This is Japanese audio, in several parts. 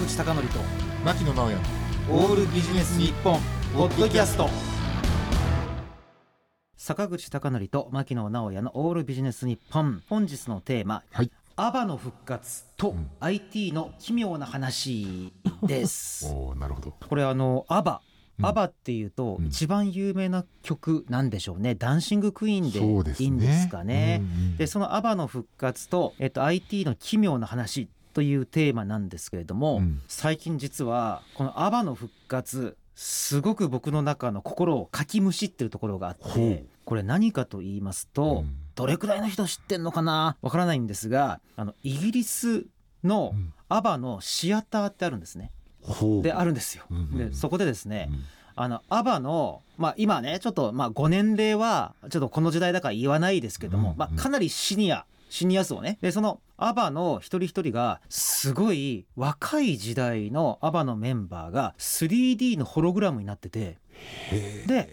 口貴教と牧野直哉オールビジネス日本ポッドキャスト。坂口貴教と牧野直哉のオールビジネス日本。本日のテーマはい。アバの復活とうん。IT の奇妙な話です。おおなるほど。これあのアバ。うん。アバっていうとうん。一番有名な曲なんでしょうね、ダンシングクイーンそうでいいんですかね。うんうんでそのアバの復活と、えっと、IT の奇妙な話というテーマなんですけれども、うん。最近実はこのアバの復活すごく僕の中の心をかきむしってるところがあってこれ何かと言いますと、うん。どれくらいの人知ってんのかな？わからないんですがあのイギリスのうん。アバのシアターってあるんですね。であるんですよ。でそこでですね、うんあのアバの、まあ、今ねちょっとまあご年齢はちょっとこの時代だから言わないですけども、うん。まあ、かなりシニアシニア層ね。でそのアバの一人一人がすごい若い時代のアバのメンバーが 3D のホログラムになってて。で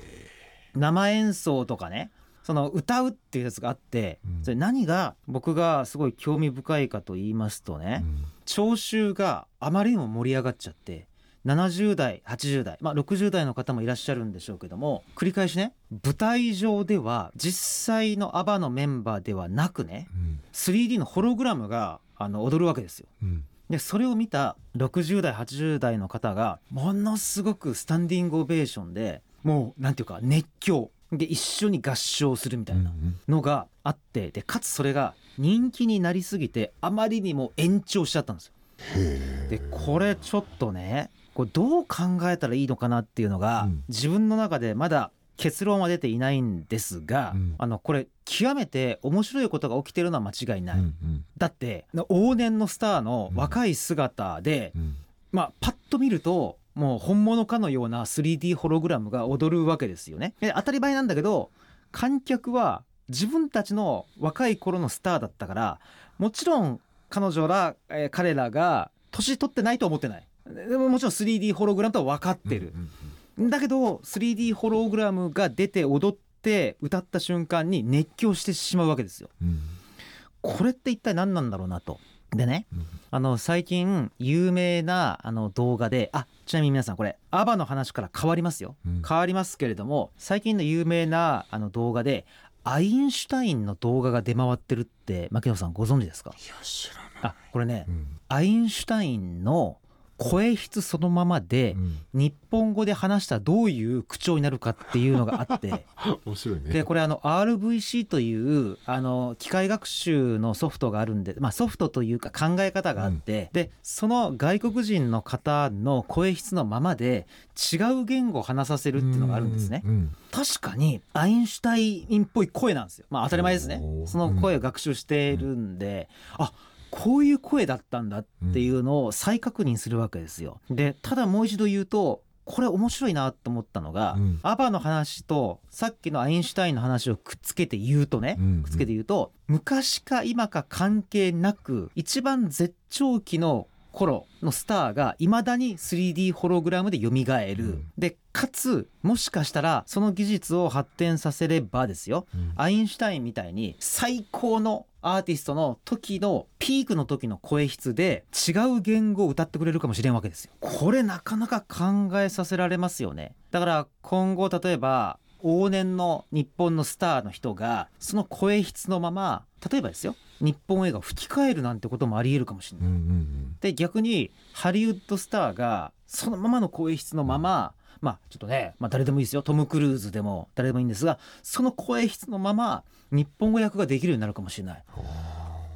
生演奏とかねその歌うっていうやつがあってうん。それ何が僕がすごい興味深いかと言いますとね、うん。聴衆があまりにも盛り上がっちゃって70代80代、まあ、60代の方もいらっしゃるんでしょうけども繰り返しね舞台上では実際のアバのメンバーではなくねうん 3D のホログラムがあの踊るわけですよ。うん。でそれを見た60代80代の方がものすごくスタンディングオベーションでもうなんていうか熱狂。で一緒に合唱するみたいなのがあってでかつそれが人気になりすぎてあまりにも延長しちゃったんですよ。へでこれちょっとねこれどう考えたらいいのかなっていうのが、うん。自分の中でまだ結論は出ていないんですが、うんあのこれ極めて面白いことが起きてるのは間違いない、うんうんだって往年のスターの若い姿で、うんまあパッと見るともう本物かのような 3D ホログラムが踊るわけですよね。で当たり前なんだけど観客は自分たちの若い頃のスターだったからもちろん彼女ら、えー彼らが年取ってないとは思ってない。でももちろん 3D ホログラムとは分かってるう。んだけど 3D ホログラムが出て踊って歌った瞬間に熱狂してしまうわけですよ。うん。これって一体何なんだろうなと。でねうん。あの最近有名なあの動画であちなみに皆さんこれアバの話から変わりますよ。うん。変わりますけれども最近の有名なあの動画でアインシュタインの動画が出回ってるって牧野さんご存知ですか？いや知らない。あこれねうん。アインシュタインの声質そのままでうん。日本語で話したらどういう口調になるかっていうのがあって。面白いね。でこれあの RVC というあの機械学習のソフトがあるんで、まあ、ソフトというか考え方があって、でその外国人の方の声質のままで違う言語を話させるっていうのがあるんですね。うんうん確かにアインシュタインっぽい声なんですよ。まあ当たり前ですね。その声を学習しているんで、あこういう声だったんだっていうのを再確認するわけですよ。でただもう一度言うとこれ面白いなと思ったのが、うん。アバの話とさっきのアインシュタインの話をくっつけて言うとね、うん。くっつけて言うと昔か今か関係なく一番絶頂期の頃のスターがいまだに 3D ホログラムで蘇る、うん。でかつもしかしたらその技術を発展させればですよ。うん。アインシュタインみたいに最高のアーティストの時のピークの時の声質で違う言語を歌ってくれるかもしれんわけですよ。これなかなか考えさせられますよね。だから今後例えば往年の日本のスターの人がその声質のまま例えばですよ日本映画を吹き替えるなんてこともありえるかもしれない。うんうんで逆にハリウッドスターがそのままの声質のまま、まあちょっとね、まあ、誰でもいいですよトム・クルーズでも誰でもいいんですがその声質のまま日本語訳ができるようになるかもしれないうん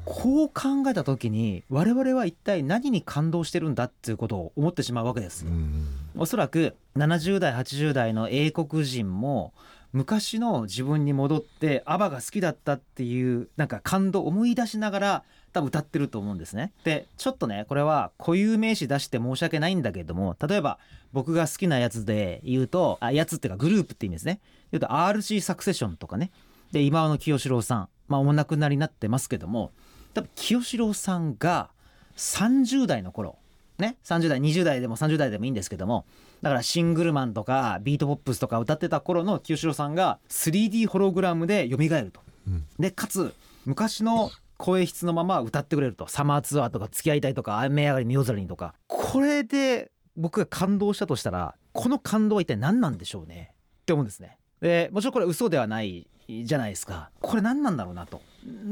こう考えた時に我々は一体何に感動してるんだっていうことを思ってしまうわけですよ。うんおそらく70代80代の英国人も昔の自分に戻ってアバが好きだったっていうなんか感動を思い出しながら多分歌ってると思うんですね。でちょっとねこれは固有名詞出して申し訳ないんだけども例えば僕が好きなやつで言うとあやつっていうかグループって意味ですね。言うと RC サクセションとかねで今の清志郎さんまあお亡くなりになってますけども多分清志郎さんが30代の頃ね30代20代でも30代でもいいんですけどもだからシングルマンとかビートポップスとか歌ってた頃の清志郎さんが 3D ホログラムで蘇ると。うん。でかつ昔の声質のまま歌ってくれると。サマーツアーとか付き合いたいとか雨上がりの夜空にとか。これで僕が感動したとしたらこの感動は一体何なんでしょうねって思うんですねでもちろんこれ嘘ではないじゃないですか。これ何なんだろうなと。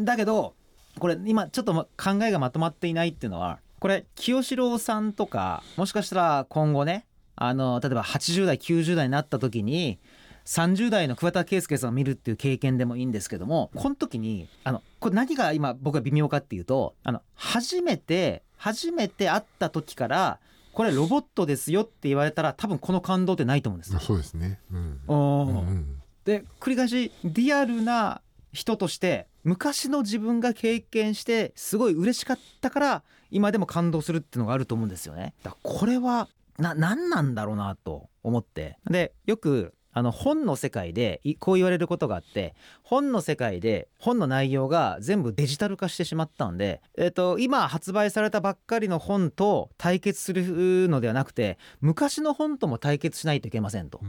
だけどこれ今ちょっと考えがまとまっていないっていうのはこれ清志郎さんとかもしかしたら今後ねあの例えば80代90代になった時に30代の桑田佳祐さんを見るっていう経験でもいいんですけどもこの時にあのこれ何が今僕は微妙かっていうとあの初めて初めて会った時からこれロボットですよって言われたら多分この感動ってないと思うんですよ。そうですね。うん。うんうんで繰り返しリアルな人として昔の自分が経験してすごい嬉しかったから今でも感動するっていうのがあると思うんですよね。だこれはな何なんだろうなと思ってでよくあの本の世界でいこう言われることがあって本の世界で本の内容が全部デジタル化してしまったんで、えっと今発売されたばっかりの本と対決するのではなくて昔の本とも対決しないといけませんと。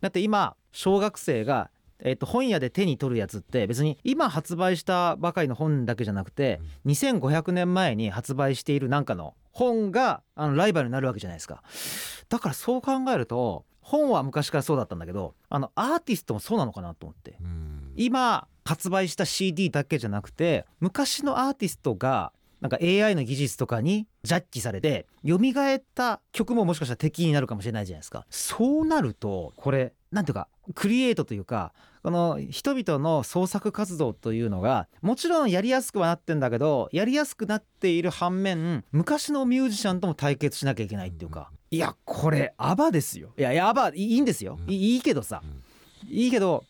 だって今小学生が、えっと本屋で手に取るやつって別に今発売したばかりの本だけじゃなくて2500年前に発売しているなんかの本があのライバルになるわけじゃないですかだからそう考えると本は昔からそうだったんだけどあのアーティストもそうなのかなと思って。うん。今発売した CD だけじゃなくて昔のアーティストがなんか AI の技術とかにジャッジされて蘇った曲ももしかしたら敵になるかもしれないじゃないですか。そうなるとこれなんていうかクリエイトというかこの人々の創作活動というのがもちろんやりやすくはなってんだけどやりやすくなっている反面昔のミュージシャンとも対決しなきゃいけないっていうかいやこれアバですよ。いやいやアバいいんですよ。いいいいけどさ。いいけど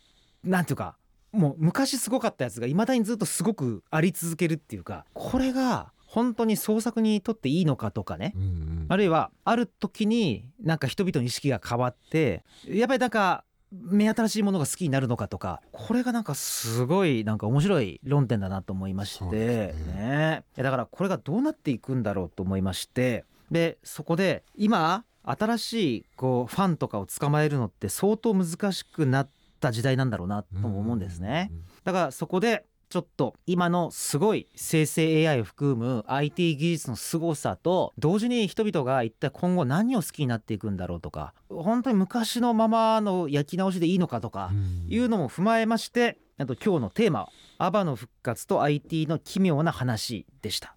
なんていうかもう昔すごかったやつがいまだにずっとすごくあり続けるっていうかこれが本当に創作にとっていいのかとかね。うんうんあるいはある時になんか人々の意識が変わってやっぱりなんか目新しいものが好きになるのかとかこれがなんかすごいなんか面白い論点だなと思いましてね。ね。だからこれがどうなっていくんだろうと思いましてでそこで今新しいこうファンとかを捕まえるのって相当難しくなった時代なんだろうなとも思うんですね。だからそこでちょっと今のすごい生成 AI を含む IT 技術の凄さと同時に人々が一体今後何を好きになっていくんだろうとか本当に昔のままの焼き直しでいいのかとかうん。いうのも踏まえましてあと今日のテーマ「アバの復活と IT の奇妙な話」でした